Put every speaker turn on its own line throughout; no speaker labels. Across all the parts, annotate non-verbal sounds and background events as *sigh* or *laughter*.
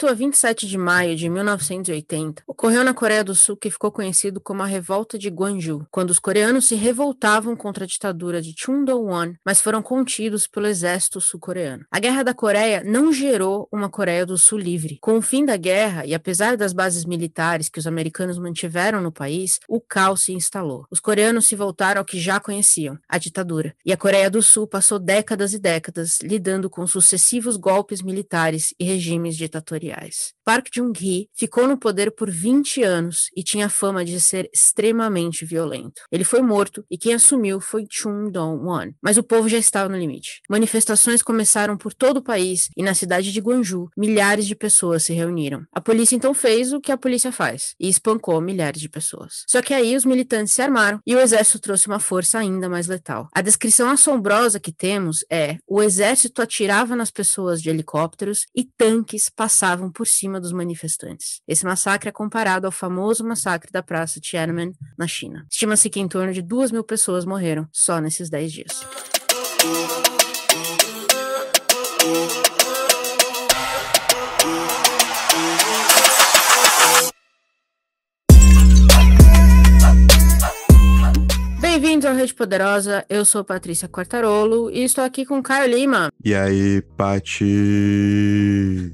De 18 a 27 de maio de 1980, ocorreu na Coreia do Sul que ficou conhecido como a Revolta de Gwangju, quando os coreanos se revoltavam contra a ditadura de Chun Do-won, mas foram contidos pelo exército sul-coreano. A Guerra da Coreia não gerou uma Coreia do Sul livre. Com o fim da guerra, e apesar das bases militares que os americanos mantiveram no país, o caos se instalou. Os coreanos se voltaram ao que já conheciam, a ditadura. E a Coreia do Sul passou décadas e décadas lidando com sucessivos golpes militares e regimes ditatoriais. Park Chung-hee ficou no poder por 20 anos e tinha fama de ser extremamente violento. Ele foi morto e quem assumiu foi Chung Dong-won. Mas o povo já estava no limite. Manifestações começaram por todo o país e na cidade de Gwangju, milhares de pessoas se reuniram. A polícia então fez o que a polícia faz e espancou milhares de pessoas. Só que aí os militantes se armaram e o exército trouxe uma força ainda mais letal. A descrição assombrosa que temos é: o exército atirava nas pessoas de helicópteros e tanques passavam por cima dos manifestantes. Esse massacre é comparado ao famoso massacre da Praça Tiananmen, na China. Estima-se que em torno de duas mil pessoas morreram só nesses dez dias. Bem-vindos ao Rede Poderosa, eu sou Patrícia Quartarolo e estou aqui com Caio Lima.
E aí, Pati?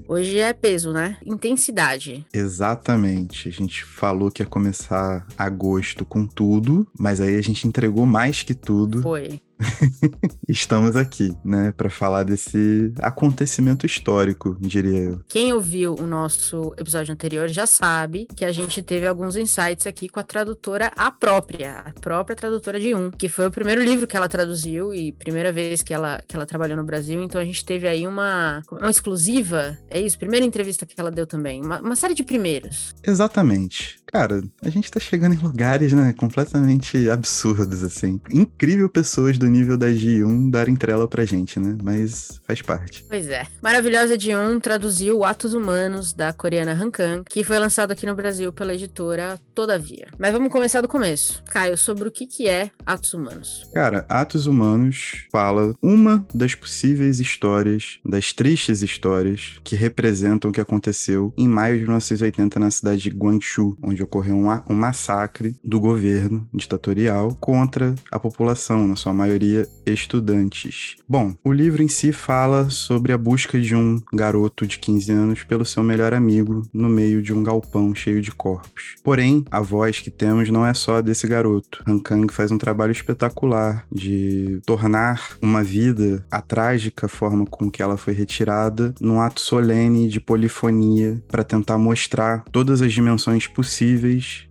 Hoje é peso, né? Intensidade.
Exatamente. A gente falou que ia começar agosto com tudo, mas aí a gente entregou mais que tudo.
Foi. *laughs*
Estamos aqui, né, para falar desse acontecimento histórico, diria eu.
Quem ouviu o nosso episódio anterior já sabe que a gente teve alguns insights aqui com a tradutora a própria, a própria tradutora de Um, que foi o primeiro livro que ela traduziu e primeira vez que ela, que ela trabalhou no Brasil, então a gente teve aí uma, uma exclusiva, é isso? Primeira entrevista que ela deu também, uma, uma série de primeiros.
Exatamente. Cara, a gente tá chegando em lugares, né, completamente absurdos, assim. Incrível pessoas do nível da G1 darem trela pra gente, né? Mas faz parte.
Pois é. Maravilhosa G1 traduziu Atos Humanos, da coreana Han Kang, que foi lançado aqui no Brasil pela editora Todavia. Mas vamos começar do começo. Caio, sobre o que, que é Atos Humanos?
Cara, Atos Humanos fala uma das possíveis histórias, das tristes histórias, que representam o que aconteceu em maio de 1980 na cidade de Guangzhou, onde ocorreu um, um massacre do governo ditatorial contra a população, na sua maioria estudantes. Bom, o livro em si fala sobre a busca de um garoto de 15 anos pelo seu melhor amigo no meio de um galpão cheio de corpos. Porém, a voz que temos não é só desse garoto. Han Kang faz um trabalho espetacular de tornar uma vida, a trágica forma com que ela foi retirada, num ato solene de polifonia para tentar mostrar todas as dimensões possíveis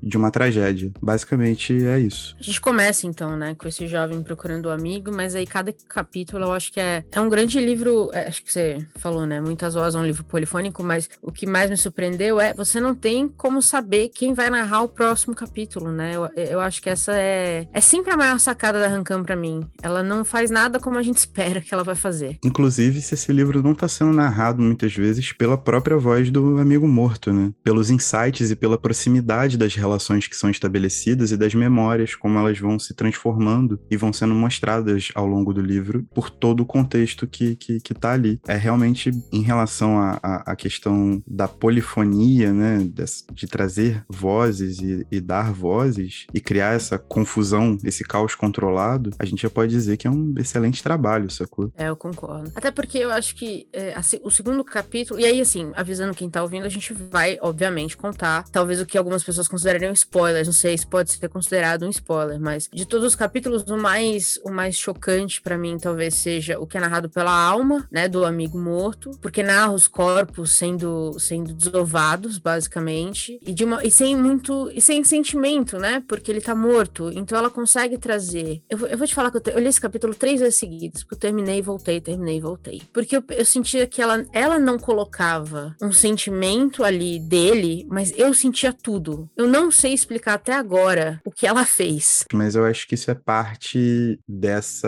de uma tragédia. Basicamente é isso.
A gente começa então, né, com esse jovem procurando amigo, mas aí cada capítulo eu acho que é, é um grande livro. É, acho que você falou, né? Muitas vozes é um livro polifônico, mas o que mais me surpreendeu é você não tem como saber quem vai narrar o próximo capítulo, né? Eu, eu acho que essa é, é sempre a maior sacada da Rancam para mim. Ela não faz nada como a gente *laughs* espera que ela vai fazer.
Inclusive, se esse livro não tá sendo narrado muitas vezes pela própria voz do amigo morto, né? Pelos insights e pela proximidade das relações que são estabelecidas e das memórias, como elas vão se transformando e vão sendo mostradas ao longo do livro por todo o contexto que, que, que tá ali. É realmente em relação à questão da polifonia, né, de, de trazer vozes e, e, dar vozes e criar essa confusão, esse caos controlado, a gente já pode dizer que é um excelente trabalho, sacou?
É, eu concordo. Até porque eu acho que é, assim, o segundo capítulo, e aí assim, avisando quem tá ouvindo, a gente vai, obviamente, contar talvez o que algumas pessoas considerariam spoilers, não sei se pode ser considerado um spoiler, mas de todos os capítulos, o mais, o mais chocante para mim talvez seja o que é narrado pela alma, né, do amigo morto, porque narra os corpos sendo sendo desovados, basicamente, e de uma e sem muito e sem sentimento, né, porque ele tá morto. Então ela consegue trazer. Eu, eu vou te falar que eu, te, eu li esse capítulo três vezes seguidas, porque eu terminei, voltei, terminei, voltei, porque eu, eu sentia que ela ela não colocava um sentimento ali dele, mas eu sentia tudo. Eu não sei explicar até agora o que ela fez.
Mas eu acho que isso é parte dessa.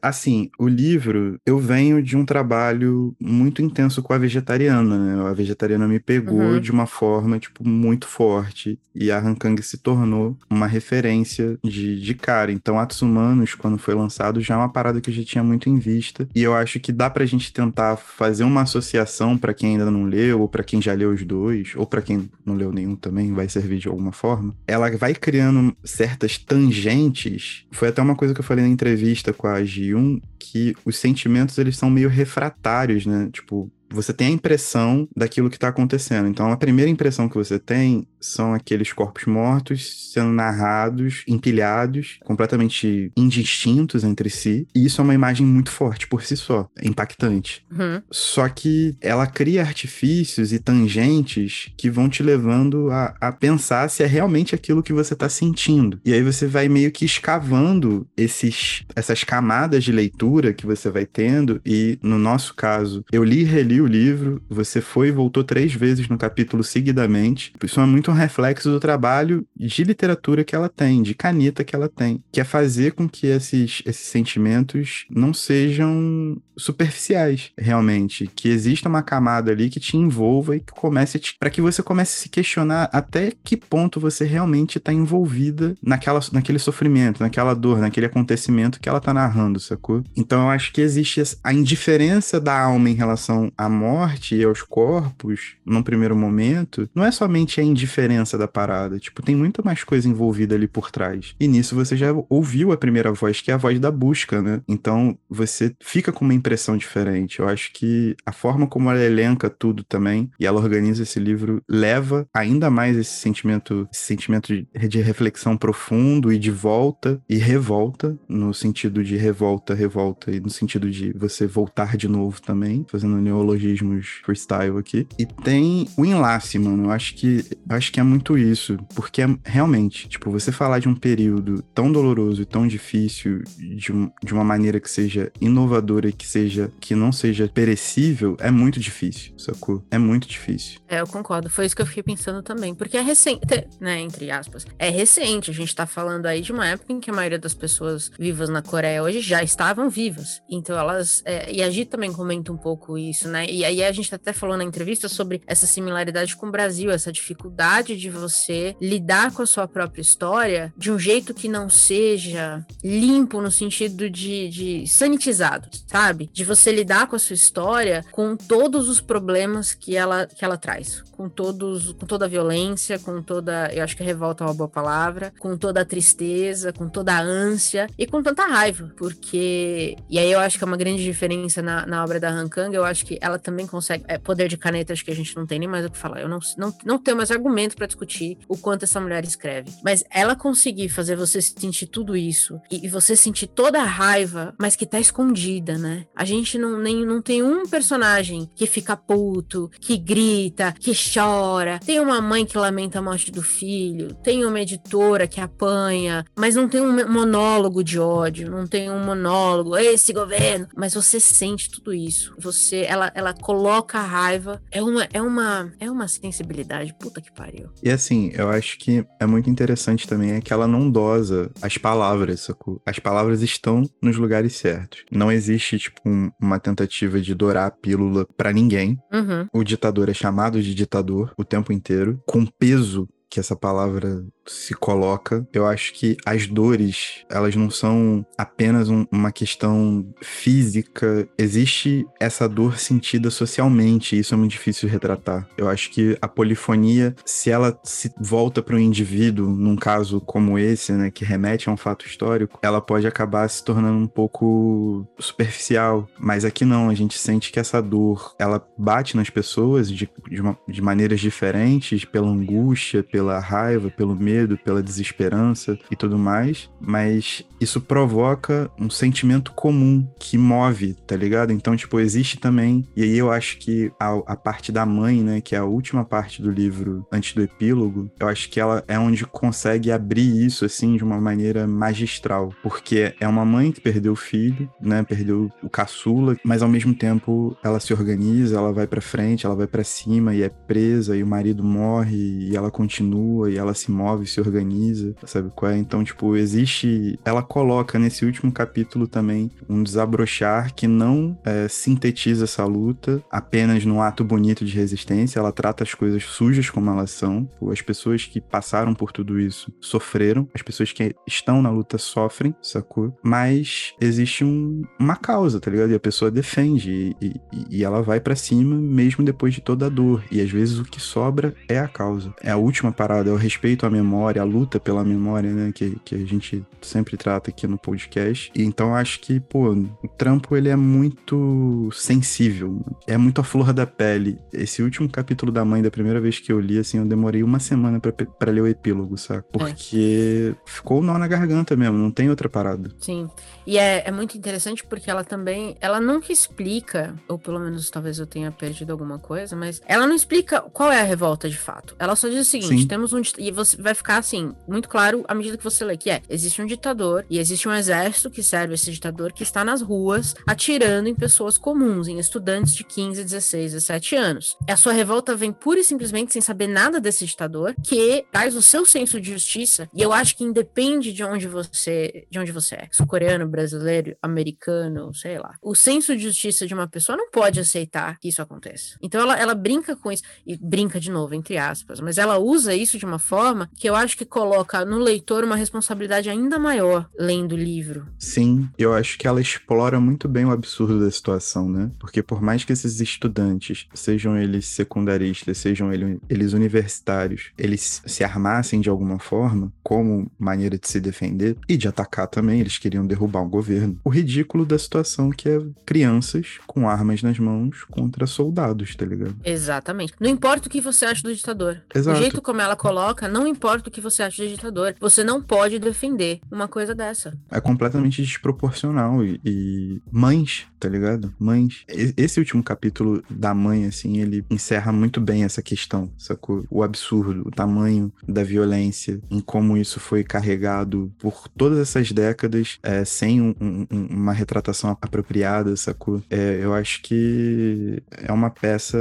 Assim, o livro, eu venho de um trabalho muito intenso com a vegetariana, né? A vegetariana me pegou uhum. de uma forma, tipo, muito forte. E a Hankang se tornou uma referência de, de cara. Então, Atos Humanos, quando foi lançado, já é uma parada que eu já tinha muito em vista. E eu acho que dá pra gente tentar fazer uma associação para quem ainda não leu, ou para quem já leu os dois, ou para quem não leu nenhum também, vai servir de alguma forma. Ela vai criando certas tangentes. Foi até uma coisa que eu falei na entrevista com a Ji-un, que os sentimentos eles são meio refratários, né? Tipo, você tem a impressão daquilo que está acontecendo. Então, a primeira impressão que você tem são aqueles corpos mortos sendo narrados, empilhados, completamente indistintos entre si. E isso é uma imagem muito forte por si só, é impactante. Uhum. Só que ela cria artifícios e tangentes que vão te levando a, a pensar se é realmente aquilo que você está sentindo. E aí você vai meio que escavando esses, essas camadas de leitura que você vai tendo. E no nosso caso, eu li e reli o livro, você foi e voltou três vezes no capítulo seguidamente. Isso é muito um reflexo do trabalho de literatura que ela tem, de caneta que ela tem, que é fazer com que esses, esses sentimentos não sejam superficiais, realmente, que exista uma camada ali que te envolva e que comece para que você comece a se questionar até que ponto você realmente está envolvida naquela, naquele sofrimento, naquela dor, naquele acontecimento que ela está narrando, sacou? Então eu acho que existe a indiferença da alma em relação à morte e aos corpos, num primeiro momento, não é somente a indiferença da parada. Tipo, tem muito mais coisa envolvida ali por trás. E nisso você já ouviu a primeira voz, que é a voz da busca, né? Então você fica com uma impressão diferente. Eu acho que a forma como ela elenca tudo também e ela organiza esse livro leva ainda mais esse sentimento, esse sentimento de, reflexão profundo e de volta e revolta, no sentido de revolta, revolta, e no sentido de você voltar de novo também, fazendo neologia neologismos freestyle aqui. E tem o enlace, mano. Eu acho que, acho que é muito isso. Porque é, realmente, tipo, você falar de um período tão doloroso e tão difícil, de, um, de uma maneira que seja inovadora e que seja, que não seja perecível, é muito difícil, sacou? É muito difícil.
É, eu concordo. Foi isso que eu fiquei pensando também. Porque é recente, né? Entre aspas. É recente. A gente tá falando aí de uma época em que a maioria das pessoas vivas na Coreia hoje já estavam vivas. Então elas. É, e a Gi também comenta um pouco isso, né? E aí a gente até falou na entrevista sobre essa similaridade com o Brasil, essa dificuldade de você lidar com a sua própria história de um jeito que não seja limpo no sentido de, de sanitizado, sabe? De você lidar com a sua história com todos os problemas que ela, que ela traz, com todos, com toda a violência, com toda, eu acho que revolta é uma boa palavra, com toda a tristeza, com toda a ânsia e com tanta raiva, porque e aí eu acho que é uma grande diferença na, na obra da Han Kang, eu acho que ela também consegue. É, poder de caneta, acho que a gente não tem nem mais o que falar. Eu não, não, não tenho mais argumento para discutir o quanto essa mulher escreve. Mas ela conseguir fazer você sentir tudo isso e, e, você sentir toda a raiva, mas que tá escondida, né? A gente não, nem, não tem um personagem que fica puto, que grita, que chora. Tem uma mãe que lamenta a morte do filho, tem uma editora que apanha, mas não tem um monólogo de ódio, não tem um monólogo, esse governo. Mas você sente tudo isso. Você, ela, ela coloca a raiva. É uma, é uma, é uma sensibilidade. Puta que pariu.
E assim, eu acho que é muito interessante também é que ela não dosa as palavras, sacou? As palavras estão nos lugares certos. Não existe, tipo, um, uma tentativa de dourar a pílula para ninguém. Uhum. O ditador é chamado de ditador o tempo inteiro, com peso que essa palavra se coloca. Eu acho que as dores, elas não são apenas um, uma questão física. Existe essa dor sentida socialmente, e isso é muito difícil de retratar. Eu acho que a polifonia, se ela se volta para um indivíduo, num caso como esse, né, que remete a um fato histórico, ela pode acabar se tornando um pouco superficial. Mas aqui não, a gente sente que essa dor, ela bate nas pessoas de, de, uma, de maneiras diferentes, pela angústia, pela raiva, pelo medo medo, pela desesperança e tudo mais, mas isso provoca um sentimento comum que move, tá ligado? Então, tipo, existe também, e aí eu acho que a, a parte da mãe, né, que é a última parte do livro antes do epílogo, eu acho que ela é onde consegue abrir isso, assim, de uma maneira magistral, porque é uma mãe que perdeu o filho, né, perdeu o caçula, mas ao mesmo tempo ela se organiza, ela vai para frente, ela vai para cima e é presa, e o marido morre, e ela continua, e ela se move se organiza, sabe qual é? Então, tipo, existe. Ela coloca nesse último capítulo também um desabrochar que não é, sintetiza essa luta apenas num ato bonito de resistência, ela trata as coisas sujas como elas são. As pessoas que passaram por tudo isso sofreram, as pessoas que estão na luta sofrem, sacou? Mas existe um, uma causa, tá ligado? E a pessoa defende e, e, e ela vai para cima mesmo depois de toda a dor. E às vezes o que sobra é a causa. É a última parada, é o respeito à memória, a luta pela memória, né? Que, que a gente sempre trata aqui no podcast. E então acho que, pô, o trampo ele é muito sensível, é muito a flor da pele. Esse último capítulo da mãe, da primeira vez que eu li, assim, eu demorei uma semana para ler o epílogo, sabe? É. Porque é. ficou o nó na garganta mesmo, não tem outra parada.
Sim. E é, é muito interessante porque ela também, ela nunca explica, ou pelo menos talvez eu tenha perdido alguma coisa, mas ela não explica qual é a revolta de fato. Ela só diz o seguinte: Sim. temos um. E você vai ficar assim, muito claro à medida que você lê, que é: existe um ditador e existe um exército que serve esse ditador que está nas ruas atirando em pessoas comuns, em estudantes de 15, 16, 17 anos. A sua revolta vem pura e simplesmente sem saber nada desse ditador, que traz o seu senso de justiça, e eu acho que independe de onde você, de onde você é, sul-coreano, brasileiro, americano, sei lá. O senso de justiça de uma pessoa não pode aceitar que isso aconteça. Então ela, ela brinca com isso, e brinca de novo, entre aspas, mas ela usa isso de uma forma que eu acho que coloca no leitor uma responsabilidade ainda maior lendo o livro.
Sim, eu acho que ela explora muito bem o absurdo da situação, né? Porque por mais que esses estudantes, sejam eles secundaristas, sejam eles universitários, eles se armassem de alguma forma, como maneira de se defender e de atacar também, eles queriam derrubar o governo. O ridículo da situação que é crianças com armas nas mãos contra soldados, tá ligado?
Exatamente. Não importa o que você acha do ditador.
Exato.
O jeito como ela coloca, não importa o que você acha do ditador. Você não pode defender uma coisa dessa.
É completamente desproporcional. E, e mães, tá ligado? Mães. Esse último capítulo da mãe, assim, ele encerra muito bem essa questão, sacou? O absurdo, o tamanho da violência, em como isso foi carregado por todas essas décadas é, sem um, um, uma retratação apropriada, sacou? É, eu acho que é uma peça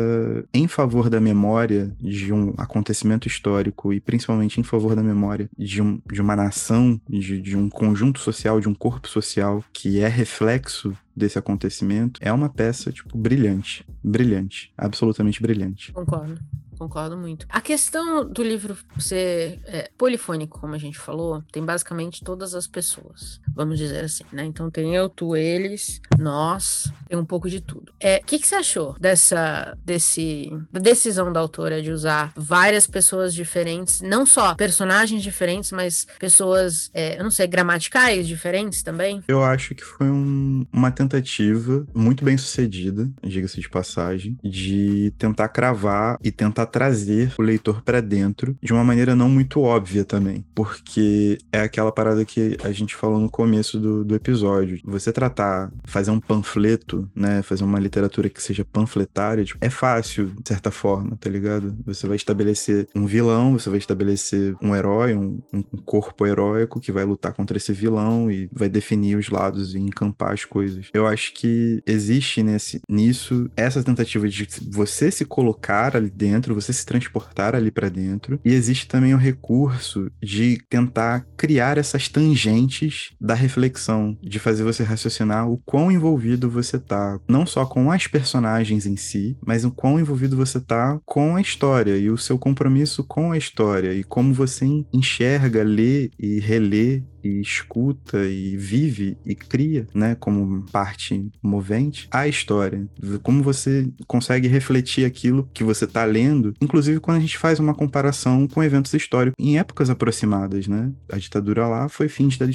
em favor da memória de um acontecimento histórico e principalmente em favor da memória de, um, de uma nação, de, de um conjunto social, de um corpo social que é reflexo desse acontecimento, é uma peça, tipo, brilhante. Brilhante. Absolutamente brilhante.
Concordo concordo muito. A questão do livro ser é, polifônico, como a gente falou, tem basicamente todas as pessoas, vamos dizer assim, né? Então tem eu, tu, eles, nós, tem um pouco de tudo. É, o que, que você achou dessa desse, decisão da autora de usar várias pessoas diferentes, não só personagens diferentes, mas pessoas, é, eu não sei, gramaticais diferentes também?
Eu acho que foi um, uma tentativa muito bem sucedida, diga-se de passagem, de tentar cravar e tentar trazer o leitor para dentro de uma maneira não muito óbvia também, porque é aquela parada que a gente falou no começo do, do episódio. Você tratar, fazer um panfleto, né, fazer uma literatura que seja panfletária, tipo, é fácil, de certa forma, tá ligado? Você vai estabelecer um vilão, você vai estabelecer um herói, um, um corpo heróico que vai lutar contra esse vilão e vai definir os lados e encampar as coisas. Eu acho que existe nesse, nisso essa tentativa de você se colocar ali dentro, você se transportar ali para dentro. E existe também o recurso de tentar criar essas tangentes da reflexão, de fazer você raciocinar o quão envolvido você tá, não só com as personagens em si, mas o quão envolvido você tá com a história e o seu compromisso com a história e como você enxerga, lê e relê e escuta e vive e cria, né, como parte movente a história. Como você consegue refletir aquilo que você está lendo, inclusive quando a gente faz uma comparação com eventos históricos em épocas aproximadas, né? A ditadura lá foi fim da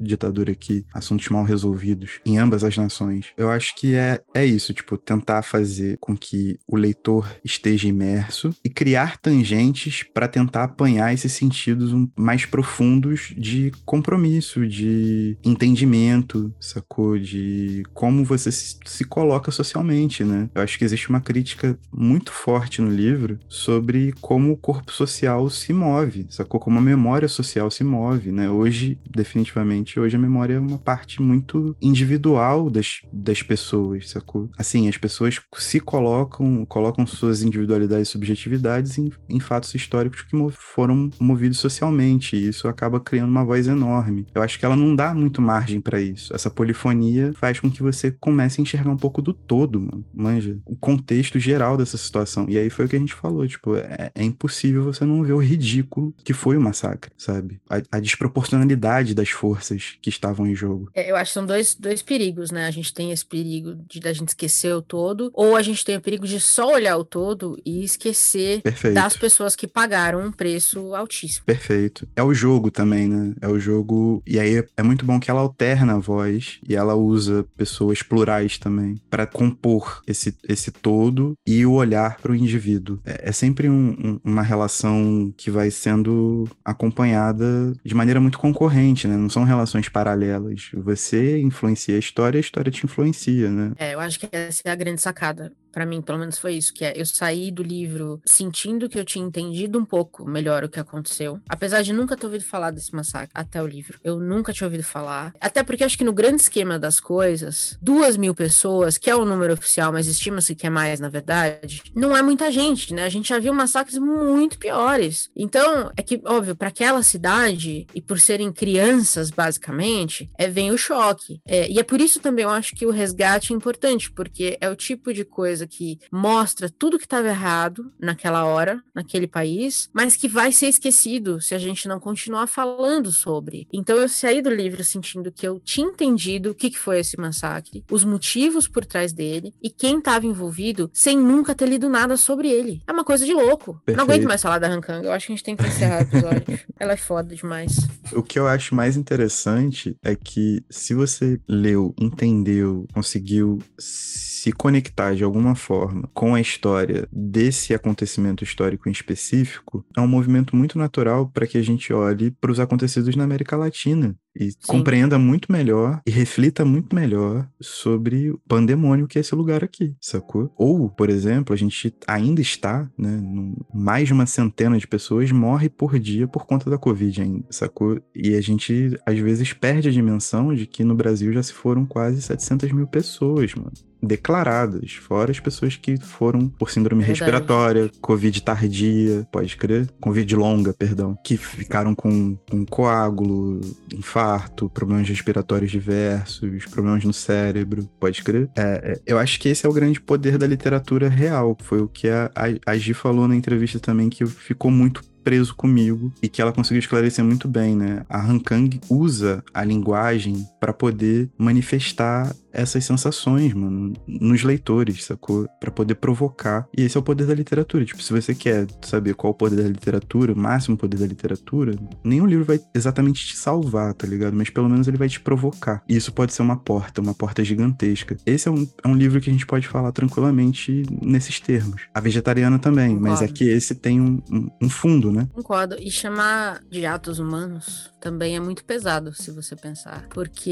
ditadura, aqui, assuntos mal resolvidos em ambas as nações. Eu acho que é, é isso, tipo, tentar fazer com que o leitor esteja imerso e criar tangentes para tentar apanhar esses sentidos mais profundos de compreensão compromisso, de entendimento, sacou? De como você se, se coloca socialmente, né? Eu acho que existe uma crítica muito forte no livro sobre como o corpo social se move, sacou? Como a memória social se move, né? Hoje, definitivamente, hoje a memória é uma parte muito individual das, das pessoas, sacou? Assim, as pessoas se colocam, colocam suas individualidades e subjetividades em, em fatos históricos que foram movidos socialmente, e isso acaba criando uma voz enorme. Eu acho que ela não dá muito margem para isso. Essa polifonia faz com que você comece a enxergar um pouco do todo, mano. Manja, o contexto geral dessa situação. E aí foi o que a gente falou, tipo, é, é impossível você não ver o ridículo que foi o massacre, sabe? A, a desproporcionalidade das forças que estavam em jogo.
É, eu acho que são dois, dois perigos, né? A gente tem esse perigo de da gente esquecer o todo, ou a gente tem o perigo de só olhar o todo e esquecer
Perfeito.
das pessoas que pagaram um preço altíssimo.
Perfeito. É o jogo também, né? É o jogo. E aí é muito bom que ela alterna a voz e ela usa pessoas plurais também para compor esse, esse todo e o olhar para o indivíduo. É, é sempre um, um, uma relação que vai sendo acompanhada de maneira muito concorrente, né? Não são relações paralelas. Você influencia a história, a história te influencia, né?
É, eu acho que essa é a grande sacada para mim, pelo menos foi isso, que é eu saí do livro sentindo que eu tinha entendido um pouco melhor o que aconteceu, apesar de nunca ter ouvido falar desse massacre até o livro. Eu nunca tinha ouvido falar, até porque acho que no grande esquema das coisas, duas mil pessoas, que é o número oficial, mas estima-se que é mais na verdade, não é muita gente, né? A gente já viu massacres muito piores. Então, é que, óbvio, para aquela cidade, e por serem crianças, basicamente, é, vem o choque. É, e é por isso também eu acho que o resgate é importante, porque é o tipo de coisa que mostra tudo que estava errado naquela hora, naquele país, mas que vai ser esquecido se a gente não continuar falando sobre. Então eu saí do livro sentindo que eu tinha entendido o que, que foi esse massacre, os motivos por trás dele e quem estava envolvido sem nunca ter lido nada sobre ele. É uma coisa de louco. Perfeito. Não aguento mais falar da Hankang, eu acho que a gente tem que encerrar o episódio. *laughs* Ela é foda demais.
O que eu acho mais interessante é que se você leu, entendeu, conseguiu se conectar de alguma forma com a história desse acontecimento histórico em específico, é um movimento muito natural para que a gente olhe para os acontecidos na América Latina e Sim. compreenda muito melhor e reflita muito melhor sobre o pandemônio que é esse lugar aqui, sacou? Ou, por exemplo, a gente ainda está, né, mais de uma centena de pessoas morre por dia por conta da Covid ainda, sacou? E a gente, às vezes, perde a dimensão de que no Brasil já se foram quase 700 mil pessoas, mano declaradas, fora as pessoas que foram por síndrome Verdade. respiratória, Covid tardia, pode crer? Covid longa, perdão, que ficaram com, com coágulo, infarto, problemas respiratórios diversos, problemas no cérebro, pode crer? É, é, eu acho que esse é o grande poder da literatura real, foi o que a, a, a Gi falou na entrevista também, que ficou muito preso comigo e que ela conseguiu esclarecer muito bem, né? A Han Kang usa a linguagem para poder manifestar essas sensações, mano, nos leitores, sacou? Para poder provocar. E esse é o poder da literatura. Tipo, se você quer saber qual o poder da literatura, o máximo poder da literatura, nenhum livro vai exatamente te salvar, tá ligado? Mas pelo menos ele vai te provocar. E isso pode ser uma porta, uma porta gigantesca. Esse é um, é um livro que a gente pode falar tranquilamente nesses termos. A vegetariana também, Concordo. mas é que esse tem um, um, um fundo, né?
Concordo. E chamar de atos humanos também é muito pesado, se você pensar. Porque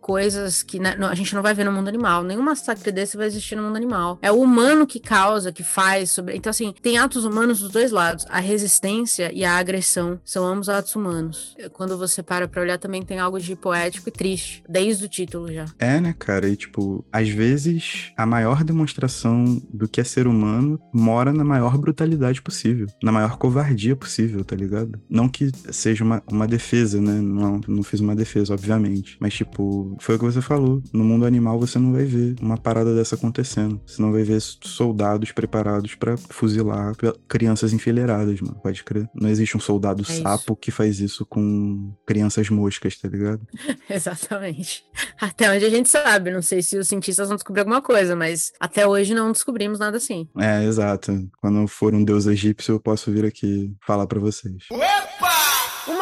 coisas que né, a gente não vai ver no mundo animal, nenhum massacre desse vai existir no mundo animal. É o humano que causa, que faz sobre. Então, assim, tem atos humanos dos dois lados. A resistência e a agressão são ambos atos humanos. Quando você para pra olhar, também tem algo de poético e triste, desde o título já.
É, né, cara? E, tipo, às vezes a maior demonstração do que é ser humano mora na maior brutalidade possível, na maior covardia possível, tá ligado? Não que seja uma, uma defesa, né? Não, não fiz uma defesa, obviamente. Mas, tipo, foi o que você falou. No mundo animal você não vai ver uma parada dessa acontecendo. Você não vai ver soldados preparados para fuzilar crianças enfileiradas, mano. Pode crer. Não existe um soldado é sapo que faz isso com crianças moscas, tá ligado? *laughs*
Exatamente. Até onde a gente sabe. Não sei se os cientistas vão descobrir alguma coisa, mas até hoje não descobrimos nada assim.
É, exato. Quando for um deus egípcio, eu posso vir aqui falar para vocês.
Ué!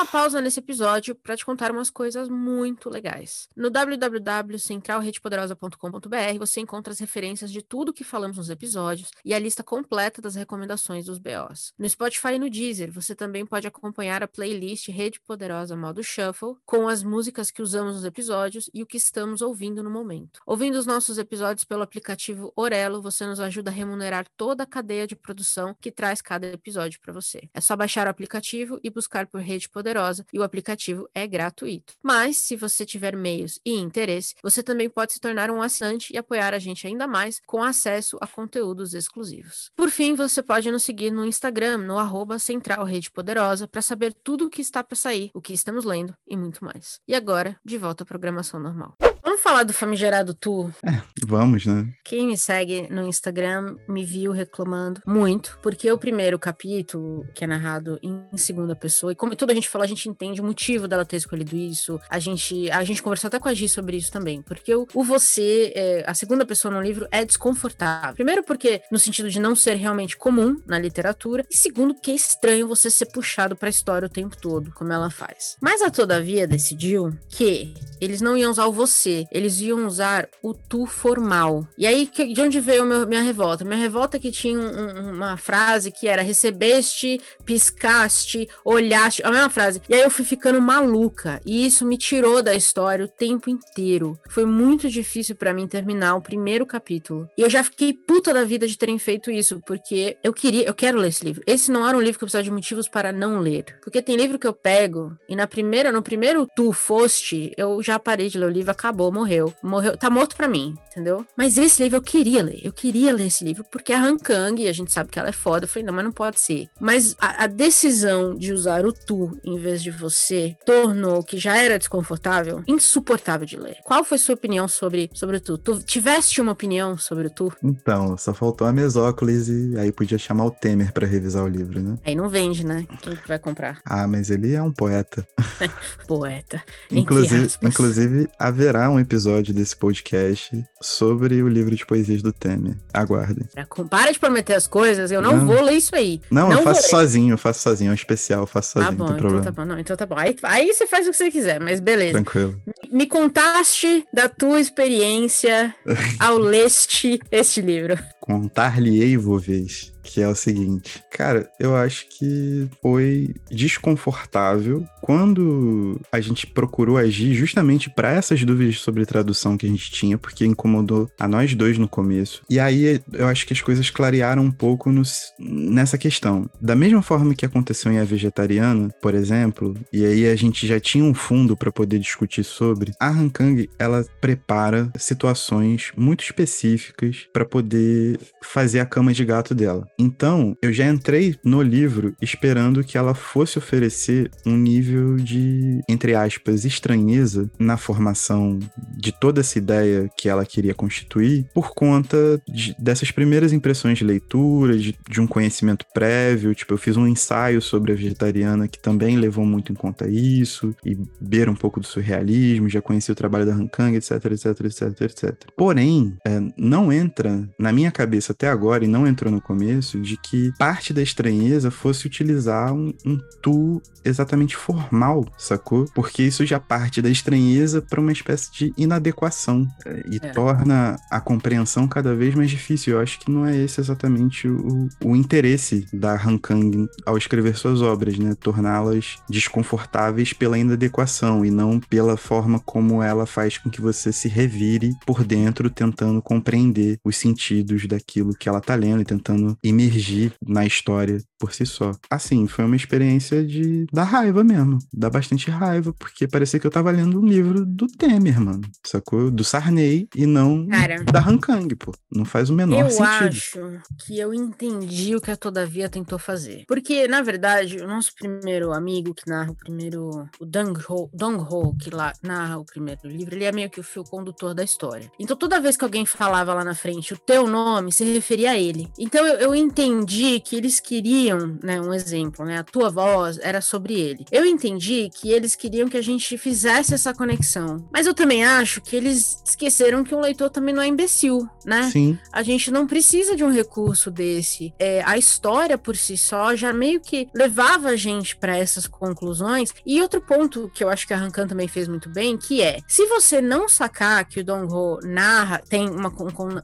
Pausa nesse episódio para te contar umas coisas muito legais. No www.centralredepoderosa.com.br você encontra as referências de tudo que falamos nos episódios e a lista completa das recomendações dos BOs. No Spotify e no Deezer, você também pode acompanhar a playlist Rede Poderosa Modo Shuffle com as músicas que usamos nos episódios e o que estamos ouvindo no momento. Ouvindo os nossos episódios pelo aplicativo Orelo, você nos ajuda a remunerar toda a cadeia de produção que traz cada episódio para você. É só baixar o aplicativo e buscar por Rede Poderosa e o aplicativo é gratuito. Mas, se você tiver meios e interesse, você também pode se tornar um assinante e apoiar a gente ainda mais com acesso a conteúdos exclusivos. Por fim, você pode nos seguir no Instagram, no arroba Central Rede Poderosa, para saber tudo o que está para sair, o que estamos lendo e muito mais. E agora, de volta à programação normal. Vamos falar do famigerado Tu?
É, vamos, né?
Quem me segue no Instagram me viu reclamando muito, porque o primeiro capítulo, que é narrado em segunda pessoa, e como tudo a gente falou, a gente entende o motivo dela ter escolhido isso. A gente, a gente conversou até com a Gi sobre isso também, porque o, o você, é, a segunda pessoa no livro, é desconfortável. Primeiro, porque no sentido de não ser realmente comum na literatura, e segundo, que é estranho você ser puxado pra história o tempo todo, como ela faz. Mas a Todavia decidiu que eles não iam usar o você eles iam usar o tu formal. E aí, de onde veio minha revolta? Minha revolta é que tinha um, uma frase que era recebeste, piscaste, olhaste, a mesma frase. E aí eu fui ficando maluca. E isso me tirou da história o tempo inteiro. Foi muito difícil para mim terminar o primeiro capítulo. E eu já fiquei puta da vida de terem feito isso, porque eu queria, eu quero ler esse livro. Esse não era um livro que eu precisava de motivos para não ler. Porque tem livro que eu pego e na primeira, no primeiro tu foste, eu já parei de ler o livro, acabou, morreu. Morreu, tá morto para mim, entendeu? Mas esse livro eu queria ler. Eu queria ler esse livro porque a Han Kang, a gente sabe que ela é foda. Eu falei, não, mas não pode ser. Mas a, a decisão de usar o tu em vez de você tornou o que já era desconfortável insuportável de ler. Qual foi sua opinião sobre, sobre o tu? Tu tiveste uma opinião sobre o tu?
Então, só faltou a Mesóclise e aí podia chamar o Temer para revisar o livro, né?
Aí não vende, né? Quem vai comprar?
Ah, mas ele é um poeta. *laughs*
poeta.
Inclusive, inclusive, haverá um episódio desse podcast sobre o livro de poesias do Temer. Aguardem.
Para de prometer as coisas, eu não, não. vou ler isso aí.
Não, não eu faço sozinho, eu faço sozinho, é um especial, eu faço sozinho, tá bom,
então. Tá bom, não, então tá bom. Aí, aí você faz o que você quiser, mas beleza.
Tranquilo.
Me, me contaste da tua experiência *laughs* ao leste este livro.
Contar-lhe-ei, vez que é o seguinte, cara, eu acho que foi desconfortável quando a gente procurou agir justamente para essas dúvidas sobre tradução que a gente tinha, porque incomodou a nós dois no começo. E aí eu acho que as coisas clarearam um pouco nessa questão. Da mesma forma que aconteceu em A Vegetariana, por exemplo, e aí a gente já tinha um fundo para poder discutir sobre, a Han Kang, ela prepara situações muito específicas para poder fazer a cama de gato dela. Então, eu já entrei no livro esperando que ela fosse oferecer um nível de, entre aspas, estranheza na formação de toda essa ideia que ela queria constituir, por conta de, dessas primeiras impressões de leitura, de, de um conhecimento prévio. Tipo, eu fiz um ensaio sobre a vegetariana que também levou muito em conta isso, e beira um pouco do surrealismo, já conheci o trabalho da Han Kang, etc, etc, etc, etc. Porém, é, não entra na minha cabeça até agora, e não entrou no começo, de que parte da estranheza fosse utilizar um, um tu exatamente formal, sacou? Porque isso já parte da estranheza para uma espécie de inadequação é, e é. torna a compreensão cada vez mais difícil. Eu acho que não é esse exatamente o, o interesse da Han Kang ao escrever suas obras, né? Torná-las desconfortáveis pela inadequação e não pela forma como ela faz com que você se revire por dentro tentando compreender os sentidos daquilo que ela tá lendo e tentando emergir na história por si só. Assim, foi uma experiência de da raiva mesmo, dá bastante raiva, porque parecia que eu tava lendo um livro do Temer, mano, sacou? Do Sarney e não Cara, da Han Kang, pô. Não faz o menor
eu
sentido.
Eu acho que eu entendi o que a Todavia tentou fazer. Porque, na verdade, o nosso primeiro amigo que narra o primeiro, o Dong Ho, Dong Ho que lá narra o primeiro livro, ele é meio que o fio condutor da história. Então, toda vez que alguém falava lá na frente o teu nome, se referia a ele. Então, eu, eu entendi que eles queriam, né, um exemplo, né, a tua voz era sobre ele. Eu entendi que eles queriam que a gente fizesse essa conexão. Mas eu também acho que eles esqueceram que o leitor também não é imbecil, né?
Sim.
A gente não precisa de um recurso desse. É, a história por si só já meio que levava a gente para essas conclusões. E outro ponto que eu acho que a Rankan também fez muito bem, que é, se você não sacar que o Dong Ho narra, tem uma,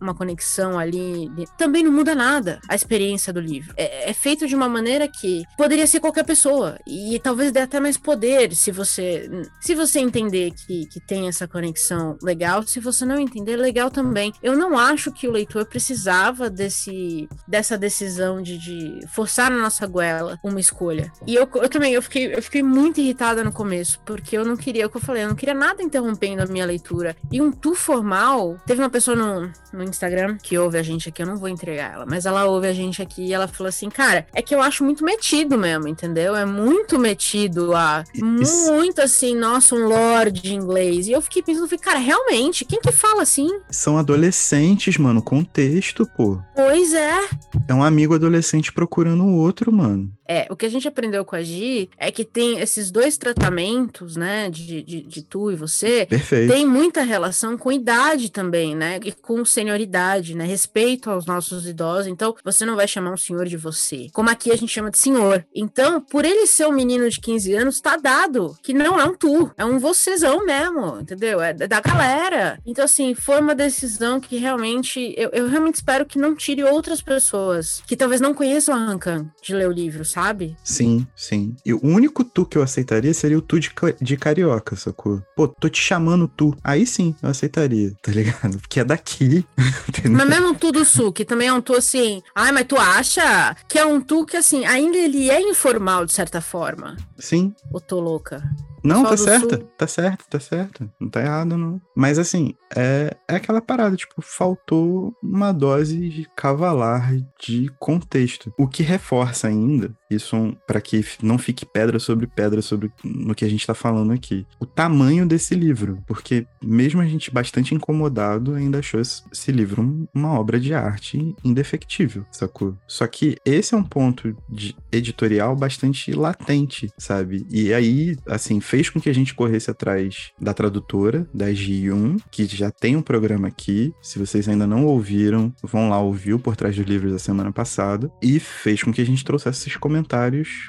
uma conexão ali, também não muda nada a experiência do livro. É, é feito de uma maneira que poderia ser qualquer pessoa e talvez dê até mais poder se você se você entender que, que tem essa conexão legal, se você não entender, legal também. Eu não acho que o leitor precisava desse dessa decisão de, de forçar na nossa goela uma escolha. E eu, eu também eu fiquei, eu fiquei muito irritada no começo, porque eu não queria, é o que eu falei, eu não queria nada interrompendo a minha leitura. E um tu formal, teve uma pessoa no, no Instagram que ouve a gente aqui, eu não vou entregar ela, mas ela ouve a gente aqui e ela falou assim, cara, é que eu acho muito metido mesmo, entendeu? É muito metido a muito assim, nossa, um lord inglês. E eu fiquei pensando, cara, realmente, quem que fala assim?
São adolescentes, mano, contexto, pô.
Pois é.
É um amigo adolescente procurando o outro, mano.
É, o que a gente aprendeu com a Gi é que tem esses dois tratamentos, né, de, de, de tu e você.
Perfeito.
Tem muita relação com idade também, né, e com senioridade, né, respeito aos nossos idosos. Então, você não vai chamar um senhor de você. Como aqui a gente chama de senhor. Então, por ele ser um menino de 15 anos, tá dado que não é um tu, é um vocêzão mesmo, entendeu? É da galera. Então, assim, foi uma decisão que realmente, eu, eu realmente espero que não tire outras pessoas que talvez não conheçam a Rancan de ler o livro, sabe?
Sim, sim. E o único tu que eu aceitaria seria o tu de, de carioca, sacou? Pô, tô te chamando tu. Aí sim, eu aceitaria, tá ligado? Porque é daqui. *laughs*
mas mesmo tu do sul, que também é um tu assim. Ai, mas tu acha que é um tu que, assim, ainda ele é informal de certa forma?
Sim.
Ou tô louca?
Não, tá certo, tá certo, tá certo. Não tá errado, não. Mas assim, é, é aquela parada, tipo, faltou uma dose de cavalar de contexto. O que reforça ainda, isso para que não fique pedra sobre pedra sobre no que a gente tá falando aqui. O tamanho desse livro. Porque mesmo a gente bastante incomodado, ainda achou esse livro uma obra de arte indefectível, sacou? Só que esse é um ponto de editorial bastante latente, sabe? E aí, assim, fez com que a gente corresse atrás da tradutora, da G1, que já tem um programa aqui. Se vocês ainda não ouviram, vão lá ouvir o Por Trás dos Livros da semana passada. E fez com que a gente trouxesse esses comentários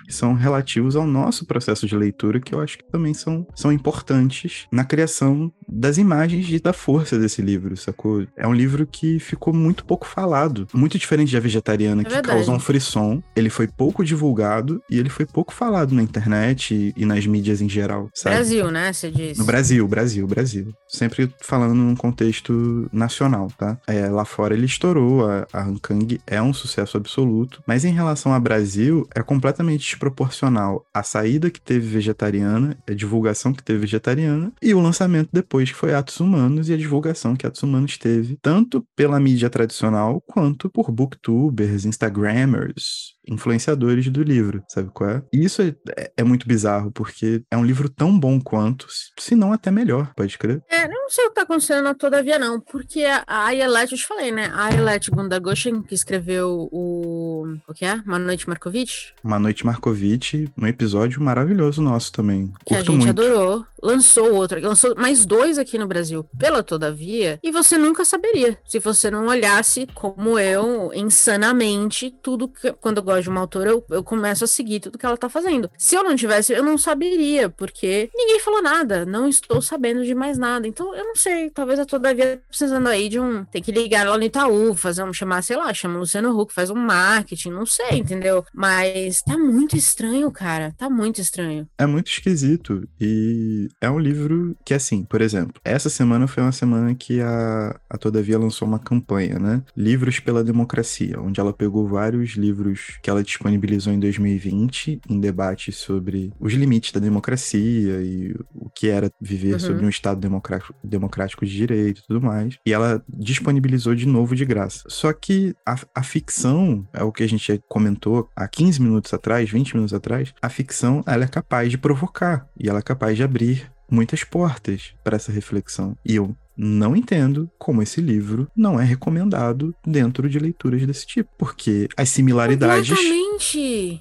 que são relativos ao nosso processo de leitura, que eu acho que também são, são importantes na criação das imagens e da força desse livro, sacou? É um livro que ficou muito pouco falado. Muito diferente de A Vegetariana, é que verdade. causou um frisson. Ele foi pouco divulgado e ele foi pouco falado na internet e, e nas mídias em geral
sabe? Brasil, né? Você diz.
No Brasil, Brasil, Brasil. Sempre falando num contexto nacional, tá? É, lá fora ele estourou, a, a Hankang é um sucesso absoluto, mas em relação ao Brasil, é completamente desproporcional a saída que teve vegetariana, a divulgação que teve vegetariana, e o lançamento depois, que foi Atos Humanos, e a divulgação que Atos Humanos teve, tanto pela mídia tradicional, quanto por booktubers, instagrammers, influenciadores do livro, sabe qual é? E isso é, é, é, muito bizarro, porque é um livro tão bom quanto, se não até melhor, pode crer.
É, não sei o que tá acontecendo na Todavia, não, porque a Ayelet, eu te falei, né? A Ayelet Gundagoshen, que escreveu o... o que é? Uma Noite Markovitch?
Uma Noite Markovitch, um episódio maravilhoso nosso também.
Que Curto a gente muito. adorou lançou outro, lançou mais dois aqui no Brasil, pela Todavia, e você nunca saberia se você não olhasse como eu, insanamente, tudo que, quando eu gosto de uma autora, eu, eu começo a seguir tudo que ela tá fazendo. Se eu não tivesse, eu não saberia, porque ninguém falou nada, não estou sabendo de mais nada. Então, eu não sei, talvez a Todavia precisando aí de um. Tem que ligar lá no Itaú, fazer um, chamar, sei lá, chama Luciano Huck, faz um marketing, não sei, entendeu? Mas tá muito estranho, cara, tá muito estranho.
É muito esquisito. E é um livro que, assim, por exemplo, essa semana foi uma semana que a, a Todavia lançou uma campanha, né? Livros pela Democracia, onde ela pegou vários livros que ela disponibilizou em 2020 em debate sobre os limites da democracia e o que era viver uhum. sobre um Estado democrático, democrático de direito e tudo mais. E ela disponibilizou de novo de graça. Só que a, a ficção, é o que a gente comentou há 15 minutos atrás, 20 minutos atrás, a ficção ela é capaz de provocar e ela é capaz de abrir muitas portas para essa reflexão. E eu não entendo como esse livro não é recomendado dentro de leituras desse tipo, porque as similaridades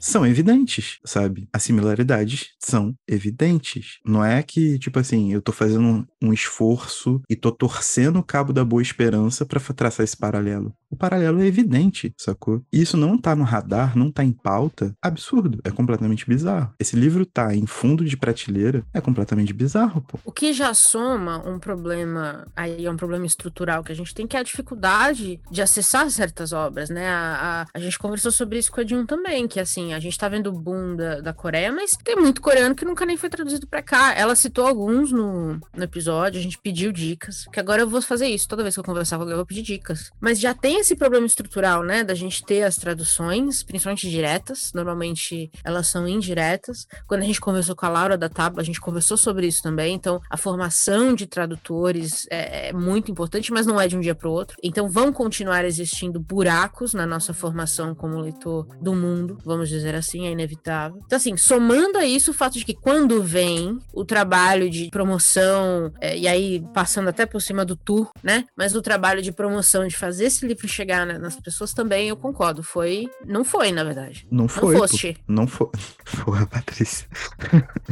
são evidentes, sabe? As similaridades são evidentes. Não é que, tipo assim, eu tô fazendo um esforço e tô torcendo o cabo da boa esperança para traçar esse paralelo. O paralelo é evidente, sacou? E isso não tá no radar, não tá em pauta. Absurdo, é completamente bizarro. Esse livro tá em fundo de prateleira, é completamente bizarro, pô.
O que já soma um problema, aí é um problema estrutural que a gente tem, que é a dificuldade de acessar certas obras, né? A, a, a gente conversou sobre isso com a Jun também, que assim, a gente tá vendo o boom da, da Coreia, mas tem muito coreano que nunca nem foi traduzido para cá. Ela citou alguns no, no episódio, a gente pediu dicas, que agora eu vou fazer isso. Toda vez que eu conversar com alguém, eu vou pedir dicas. Mas já tem esse problema estrutural, né? Da gente ter as traduções, principalmente diretas. Normalmente elas são indiretas. Quando a gente conversou com a Laura da Tabla, a gente conversou sobre isso também. Então, a formação de tradutores é, é muito importante, mas não é de um dia para o outro. Então, vão continuar existindo buracos na nossa formação como leitor do mundo, vamos dizer assim, é inevitável. Então, assim, somando a isso o fato de que quando vem o trabalho de promoção, é, e aí passando até por cima do tour, né? Mas o trabalho de promoção, de fazer esse livro chegar nas pessoas também, eu concordo. Foi. Não foi, na verdade.
Não foi.
Não foste.
Não foi. *laughs* Porra, Patrícia.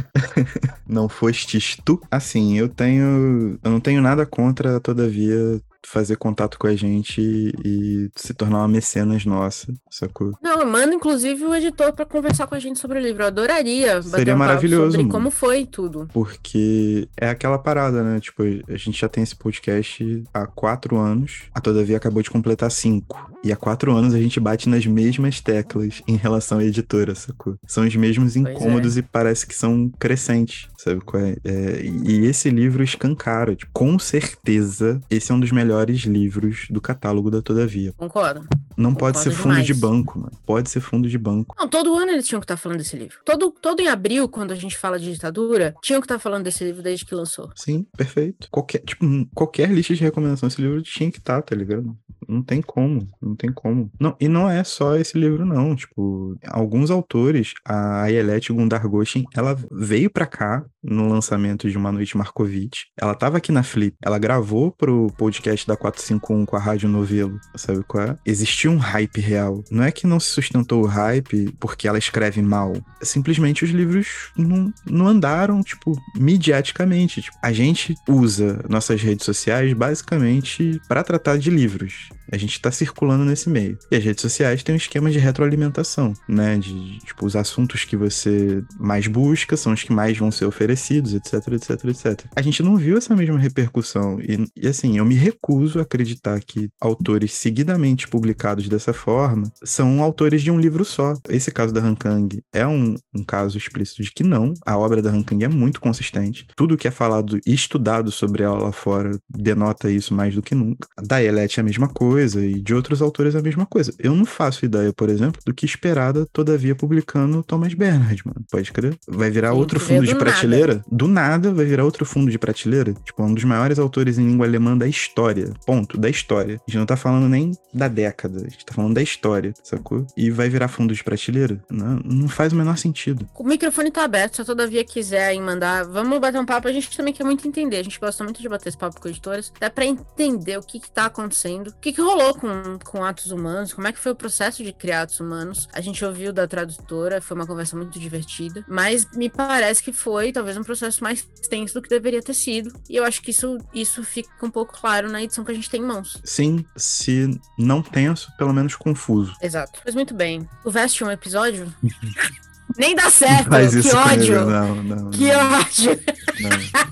*laughs* não fostes tu. Assim, eu tenho. Eu não tenho nada contra, todavia, fazer contato com a gente e se tornar uma mecenas nossa, sacou?
Não, manda inclusive o editor para conversar com a gente sobre o livro. Eu adoraria
Seria um maravilhoso.
Sobre como foi tudo.
Porque é aquela parada, né? Tipo, a gente já tem esse podcast há quatro anos, a Todavia acabou de completar cinco. E há quatro anos a gente bate nas mesmas teclas em relação à editora, sacou? São os mesmos incômodos é. e parece que são crescentes, sabe qual é? é? E esse livro escancara. Tipo, com certeza, esse é um dos melhores melhores livros do catálogo da Todavia.
Concordo.
Não
Concordo
pode ser fundo demais. de banco, mano. Pode ser fundo de banco.
Não, todo ano eles tinham que estar tá falando desse livro. Todo, todo em abril, quando a gente fala de ditadura, tinham que estar tá falando desse livro desde que lançou.
Sim, perfeito. Qualquer, tipo, qualquer lista de recomendação desse livro tinha que estar, tá, tá ligado? Não tem como, não tem como. Não, e não é só esse livro, não. Tipo, alguns autores, a Ayelet Gundargoshin, ela veio pra cá no lançamento de Uma Noite Markovitch. Ela tava aqui na Flip. Ela gravou pro podcast da 451 com a Rádio Novelo, sabe qual é? Existia um hype real. Não é que não se sustentou o hype porque ela escreve mal. Simplesmente os livros não, não andaram, tipo, mediaticamente. Tipo, a gente usa nossas redes sociais basicamente para tratar de livros. A gente está circulando nesse meio. E as redes sociais têm um esquema de retroalimentação, né? De, tipo, os assuntos que você mais busca são os que mais vão ser oferecidos, etc, etc, etc. A gente não viu essa mesma repercussão. E, e assim, eu me recuso a acreditar que autores seguidamente publicados dessa forma são autores de um livro só. Esse caso da Han Kang é um, um caso explícito de que não. A obra da Han Kang é muito consistente. Tudo que é falado e estudado sobre ela lá fora denota isso mais do que nunca. Da Elete é a mesma coisa coisa, e de outros autores a mesma coisa. Eu não faço ideia, por exemplo, do que esperada, todavia, publicando Thomas Bernhard, mano. Pode crer? Vai virar Sim, outro fundo de prateleira? Nada. Do nada vai virar outro fundo de prateleira? Tipo, um dos maiores autores em língua alemã da história. Ponto, da história. A gente não tá falando nem da década, a gente tá falando da história, sacou? E vai virar fundo de prateleira? Não, não faz o menor sentido.
O microfone tá aberto, se todavia quiser mandar, vamos bater um papo, a gente também quer muito entender. A gente gosta muito de bater esse papo com editores, dá pra entender o que que tá acontecendo, o que que rolou com, com atos humanos, como é que foi o processo de criar atos humanos. A gente ouviu da tradutora, foi uma conversa muito divertida, mas me parece que foi talvez um processo mais tenso do que deveria ter sido. E eu acho que isso, isso fica um pouco claro na edição que a gente tem em mãos.
Sim, se não tenso, pelo menos confuso.
Exato. Mas muito bem. O Veste um episódio? *laughs* Nem dá certo. Faz que ódio.
Não, não.
Que não. ódio. Não.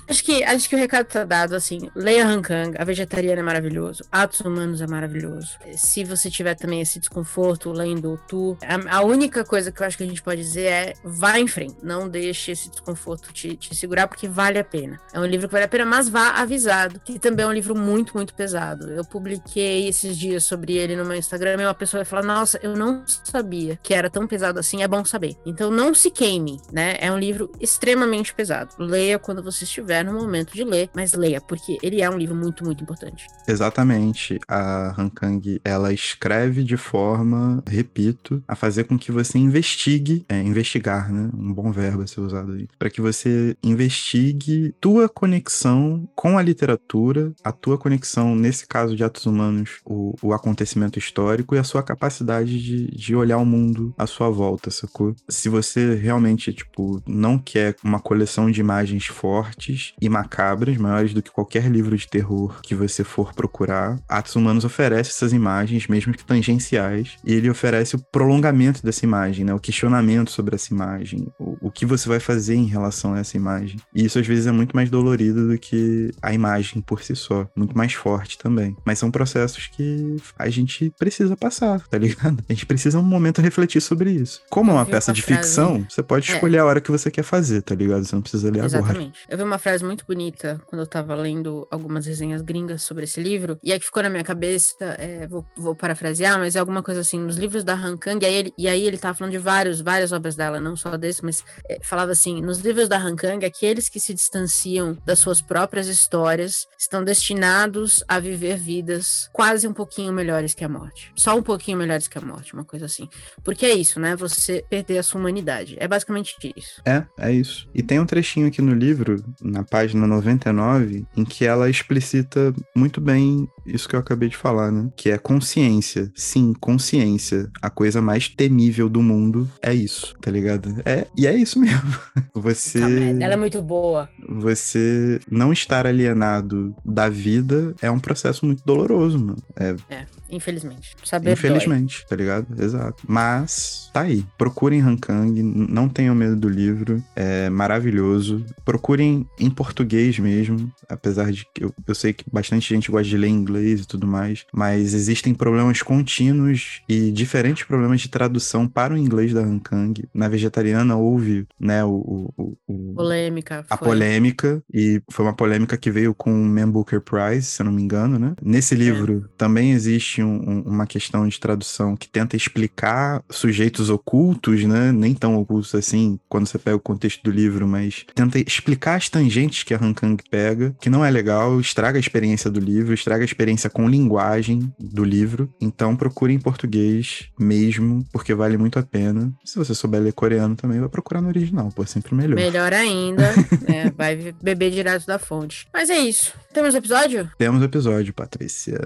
acho, que, acho que o recado tá dado assim. Leia Hankang, a vegetariana é maravilhoso. Atos humanos é maravilhoso. Se você tiver também esse desconforto lendo o Tu, a, a, única coisa que eu acho que a gente pode dizer é vá em frente. Não deixe esse desconforto te, te segurar, porque vale a pena. É um livro que vale a pena, mas vá avisado. Que também é um livro muito, muito pesado. Eu publiquei esses dias sobre ele no meu Instagram e uma pessoa vai falar: Nossa, eu não sabia que era tão pesado assim. É bom saber. Então, não se queime, né? É um livro extremamente pesado. Leia quando você estiver no momento de ler, mas leia, porque ele é um livro muito, muito importante.
Exatamente. A Han Kang, ela escreve de forma, repito, a fazer com que você investigue, é, investigar, né? Um bom verbo a ser usado aí. Para que você investigue tua conexão com a literatura, a tua conexão, nesse caso de atos humanos, o, o acontecimento histórico e a sua capacidade de, de olhar o mundo à sua volta, sacou? Se você realmente, tipo, não quer uma coleção de imagens fortes e macabras, maiores do que qualquer livro de terror que você for procurar, Atos Humanos oferece essas imagens, mesmo que tangenciais, e ele oferece o prolongamento dessa imagem, né? O questionamento sobre essa imagem, o, o que você vai fazer em relação a essa imagem. E isso às vezes é muito mais dolorido do que a imagem por si só, muito mais forte também. Mas são processos que a gente precisa passar, tá ligado? A gente precisa um momento refletir sobre isso. Como é uma peça de frase... ficção, você pode é. escolher é. a hora que você quer fazer, tá ligado? Você não precisa ler
Exatamente.
agora.
Eu vi uma frase muito bonita quando eu tava lendo algumas resenhas gringas sobre esse livro, e aí que ficou na minha cabeça, é, vou, vou, parafrasear, mas é alguma coisa assim, nos livros da Han Kang, e aí ele, e aí ele tava falando de vários, várias obras dela, não só desse, mas é, falava assim, nos livros da Han Kang, aqueles que se distanciam das suas próprias histórias estão destinados a viver vidas quase um pouquinho melhores que a morte. Só um pouquinho melhores que a morte, uma coisa assim. Porque é isso, né? Você perder a sua humanidade. É basicamente isso.
É, é isso. E tem um trechinho aqui no livro, na página 99, em que ela explicita muito bem isso que eu acabei de falar, né? Que é consciência. Sim, consciência. A coisa mais temível do mundo é isso, tá ligado? É, e é isso *laughs* mesmo. Você.
Ela é muito boa.
Você não estar alienado da vida é um processo muito doloroso, mano.
É. é. Infelizmente. Saber
Infelizmente,
dói.
tá ligado? Exato. Mas, tá aí. Procurem Hankang, não tenham medo do livro. É maravilhoso. Procurem em português mesmo. Apesar de que eu, eu sei que bastante gente gosta de ler em inglês e tudo mais. Mas existem problemas contínuos e diferentes problemas de tradução para o inglês da Hankang. Na vegetariana houve, né, o. o,
o polêmica.
A foi. polêmica. E foi uma polêmica que veio com o Man Booker Prize, se eu não me engano, né? Nesse livro é. também existe um, uma questão de tradução que tenta explicar sujeitos ocultos, né? Nem tão ocultos assim, quando você pega o contexto do livro, mas tenta explicar as tangentes que a Han Kang pega, que não é legal, estraga a experiência do livro, estraga a experiência com linguagem do livro. Então procure em português mesmo, porque vale muito a pena. Se você souber ler coreano também, vai procurar no original, pô, é sempre melhor.
Melhor ainda, *laughs* né? Vai beber direto da fonte. Mas é isso. Temos episódio?
Temos episódio, Patrícia.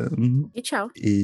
E tchau.
E